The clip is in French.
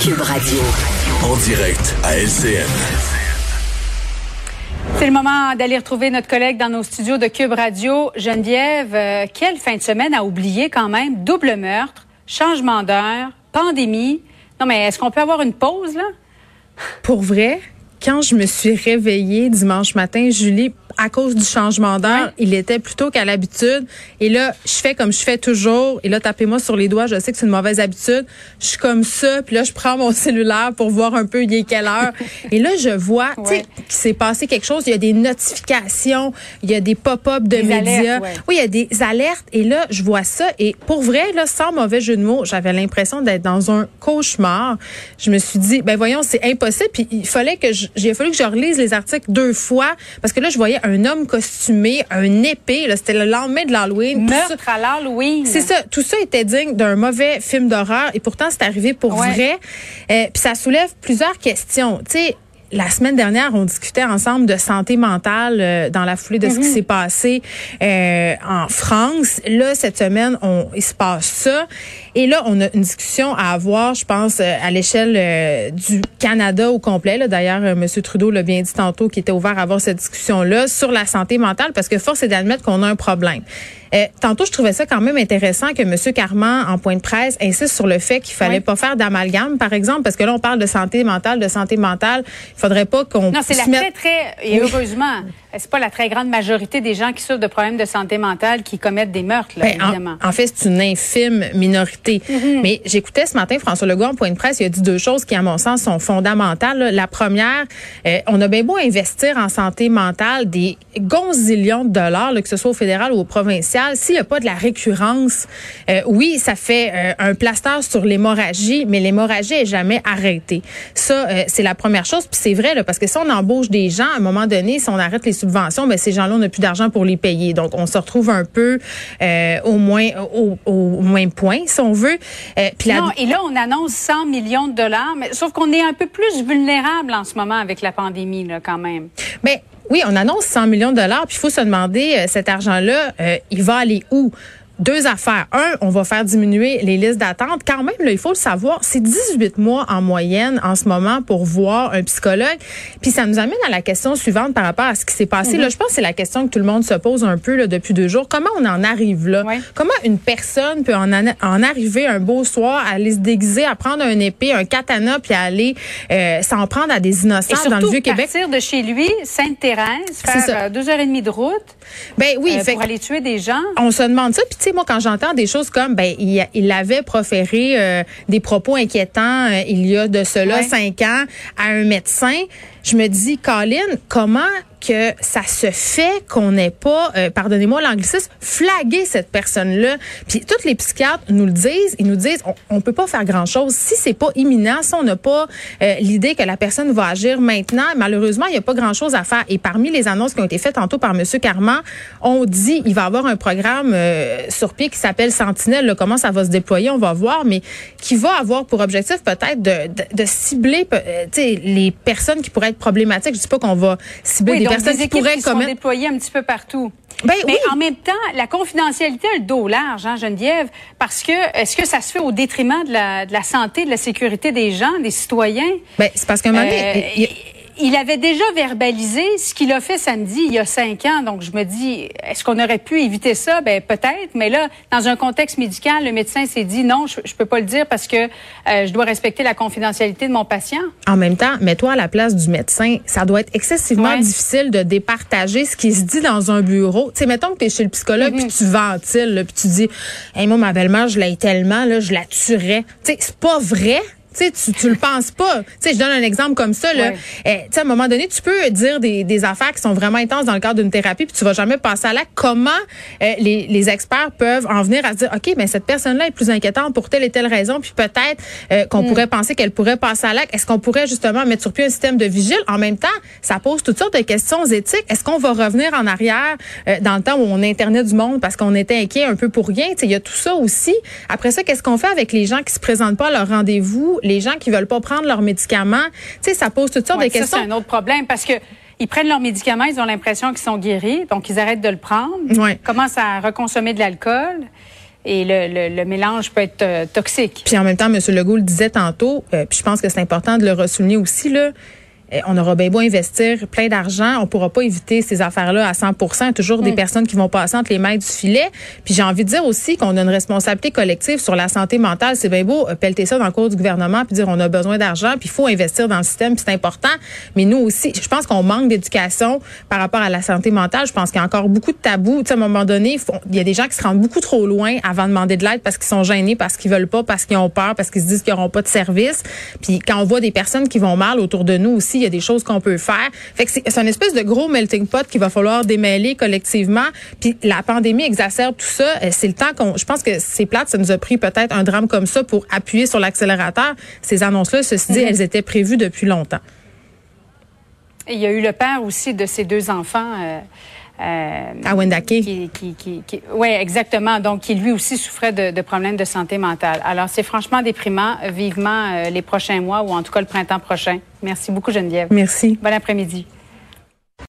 Cube Radio. En direct à LCN. C'est le moment d'aller retrouver notre collègue dans nos studios de Cube Radio, Geneviève. Euh, quelle fin de semaine à oublier quand même? Double meurtre, changement d'heure, pandémie. Non, mais est-ce qu'on peut avoir une pause, là? Pour vrai, quand je me suis réveillée dimanche matin, Julie, à cause du changement d'heure, il était plutôt qu'à l'habitude. Et là, je fais comme je fais toujours. Et là, tapez-moi sur les doigts. Je sais que c'est une mauvaise habitude. Je suis comme ça. Puis là, je prends mon cellulaire pour voir un peu il est quelle heure. et là, je vois, tu sais, qu'il s'est passé quelque chose. Il y a des notifications. Il y a des pop-up de médias. Oui, il y a des alertes. Et là, je vois ça. Et pour vrai, là, sans mauvais jeu de mots, j'avais l'impression d'être dans un cauchemar. Je me suis dit, ben voyons, c'est impossible. Puis il fallait que j'ai fallu que je relise les articles deux fois parce que là, je voyais un homme costumé, un épée. C'était le lendemain de l'Halloween. Meurtre à l'Halloween. C'est ça. Tout ça était digne d'un mauvais film d'horreur et pourtant c'est arrivé pour vrai. Euh, puis ça soulève plusieurs questions. Tu sais, la semaine dernière, on discutait ensemble de santé mentale euh, dans la foulée de ce qui mhm. s'est passé euh, en France. Là, cette semaine, on, il se passe ça. Et là, on a une discussion à avoir, je pense, euh, à l'échelle du Canada au complet. D'ailleurs, M. Trudeau l'a bien dit tantôt qu'il était ouvert à avoir cette discussion-là sur la santé mentale parce que force est d'admettre qu'on a un problème. Euh, tantôt, je trouvais ça quand même intéressant que M. Carman, en point de presse, insiste sur le fait qu'il fallait pas faire d'amalgame, par exemple, parce que là, on parle de santé mentale, de santé mentale. Il faudrait pas qu'on Non, c'est la très, très, et heureusement, c'est pas la très grande majorité des gens qui souffrent de problèmes de santé mentale qui commettent des meurtres, là, ben, évidemment. En, fait, c'est une infime minorité. Mm-hmm. Mais j'écoutais ce matin François Legault en point de presse, il a dit deux choses qui, à mon sens, sont fondamentales. La première, euh, on a bien beau investir en santé mentale des gonzillions de dollars, que ce soit au fédéral ou au provincial, s'il n'y a pas de la récurrence, euh, oui, ça fait euh, un plaster sur l'hémorragie, mais l'hémorragie est jamais arrêtée. Ça, c'est la première chose. Puis c'est vrai, là, parce que si on embauche des gens, à un moment donné, si on arrête les subventions, ben ces gens-là, on n'a plus d'argent pour les payer. Donc, on se retrouve un peu euh, au moins au, au, moins point, si on veut. Euh, puis non, et là, on annonce 100 millions de dollars, mais sauf qu'on est un peu plus vulnérable en ce moment avec la pandémie, là, quand même. Mais oui, on annonce 100 millions de dollars, puis il faut se demander, euh, cet argent-là, il va aller où? Deux affaires. Un, on va faire diminuer les listes d'attente. Quand même, là, il faut le savoir, c'est 18 mois en moyenne en ce moment pour voir un psychologue. Puis ça nous amène à la question suivante par rapport à ce qui s'est passé. Là, mhm. je pense que c'est la question que tout le monde se pose un peu là, depuis deux jours. Comment on en arrive là? Comment une personne peut en, en arriver un beau soir à aller se déguiser, à prendre un épée, un katana, puis à aller euh, s'en prendre à des innocents dans le Vieux-Québec? partir de chez lui, Sainte-Thérèse, faire euh, deux heures et demie de route ben, oui, euh, pour aller tuer des gens. On se demande ça. Puis sais, moi, quand j'entends des choses comme, ben, il, il avait proféré euh, des propos inquiétants euh, il y a de cela cinq ans à un médecin, je me dis, Colin, comment que ça se fait qu'on n'ait pas, euh, pardonnez-moi l'anglicisme, flagué cette personne-là. Puis tous les psychiatres nous le disent, ils nous disent, on, on peut pas faire grand-chose si c'est pas imminent, si on n'a pas euh, l'idée que la personne va agir maintenant. Malheureusement, il n'y a pas grand-chose à faire. Et parmi les annonces qui ont été faites tantôt par M. Carman, on dit il va avoir un programme euh, sur pied qui s'appelle Sentinelle. comment ça va se déployer, on va voir, mais qui va avoir pour objectif peut-être de, de, cibler les personnes qui pourraient être problématiques. Je dis pas qu'on va cibler des des équipes qui sont déployées un petit peu partout. Ben, Mais en même temps, la confidentialité a le dos large, hein, Geneviève, parce que est-ce que ça se fait au détriment de la, de la santé, de la sécurité des gens, des citoyens? Ben, c'est parce qu'à un moment donné, euh, il avait déjà verbalisé ce qu'il a fait samedi il y a cinq ans. Donc, je me dis, est-ce qu'on aurait pu éviter ça? Ben peut-être. Mais là, dans un contexte médical, le médecin s'est dit non, je, je peux pas le dire parce que euh, je dois respecter la confidentialité de mon patient. En même temps, mets-toi à la place du médecin. Ça doit être excessivement difficile de départager ce qui se dit dans un bureau. Tu sais, mettons que tu es chez le psychologue puis mhm. tu ventiles, puis tu dis, hey, moi, ma belle-mère, je l'ai tellement, là, je la tuerais. Tu sais, c'est pas vrai. Tu, sais, tu le penses pas. Tu sais, je donne un exemple comme ça. Là. Eh, tu sais, à un moment donné, tu peux dire des, des affaires qui sont vraiment intenses dans le cadre d'une thérapie, puis tu vas jamais passer à l'acte. Comment eh, les, les experts peuvent en venir à dire, OK, mais cette personne-là est plus inquiétante pour telle et telle raison, puis peut-être euh, qu'on mm. pourrait penser qu'elle pourrait passer à l'acte. Est-ce qu'on pourrait justement mettre sur pied un système de vigile? En même temps, ça pose toutes sortes de questions éthiques. Est-ce qu'on va revenir en arrière euh, dans le temps où on internait du monde parce qu'on était inquiet un peu pour rien? Il y a tout ça aussi. Après ça, qu'est-ce qu'on fait avec les gens qui se présentent pas à leur rendez-vous? Les gens qui veulent pas prendre leurs médicaments. Tu sais, ça pose toutes sortes de questions. c'est un autre problème parce que ils prennent leurs médicaments, ils ont l'impression qu'ils sont guéris, donc ils arrêtent de le prendre, ouais. commencent à reconsommer de l'alcool. et le, le, mélange peut être euh, toxique. Puis en même temps, M. Legault le disait tantôt, euh, puis je pense que c'est important de le ressouligner aussi, là, on aura bien beau investir plein d'argent, on pourra pas éviter ces affaires-là à 100 Il y a toujours des mm. personnes qui vont passer entre les mailles du filet. Puis j'ai envie de dire aussi qu'on a une responsabilité collective sur la santé mentale. C'est bien beau euh, pelleter ça dans le cours du gouvernement puis dire on a besoin d'argent puis il faut investir dans le système puis c'est important. Mais nous aussi, je pense qu'on manque d'éducation par rapport à la santé mentale. Je pense qu'il y a encore beaucoup de tabous. Tu sais, à un moment donné, il y a des gens qui se rendent beaucoup trop loin avant de demander de l'aide parce qu'ils sont gênés, parce qu'ils veulent pas, parce qu'ils ont peur, parce qu'ils se disent qu'ils n'auront pas de service. Puis quand on voit des personnes qui vont mal autour de nous aussi, y a des choses qu'on peut faire. Fait que c'est une espèce de gros melting pot qu'il va falloir démêler collectivement. Puis la pandémie exacerbe tout ça. Euh, c'est le temps qu'on. Je pense que c'est plate. Ça nous a pris peut-être un drame comme ça pour appuyer sur l'accélérateur. Ces annonces-là, ceci dit, mm-hmm. elles étaient prévues depuis longtemps. il y a eu le père aussi de ces deux enfants. Euh, euh, à Wendake. Qui, qui, qui, oui, exactement. Donc, qui lui aussi souffrait de, de problèmes de santé mentale. Alors, c'est franchement déprimant. Vivement euh, les prochains mois ou en tout cas le printemps prochain. Merci beaucoup, Geneviève. Merci. Bon après-midi.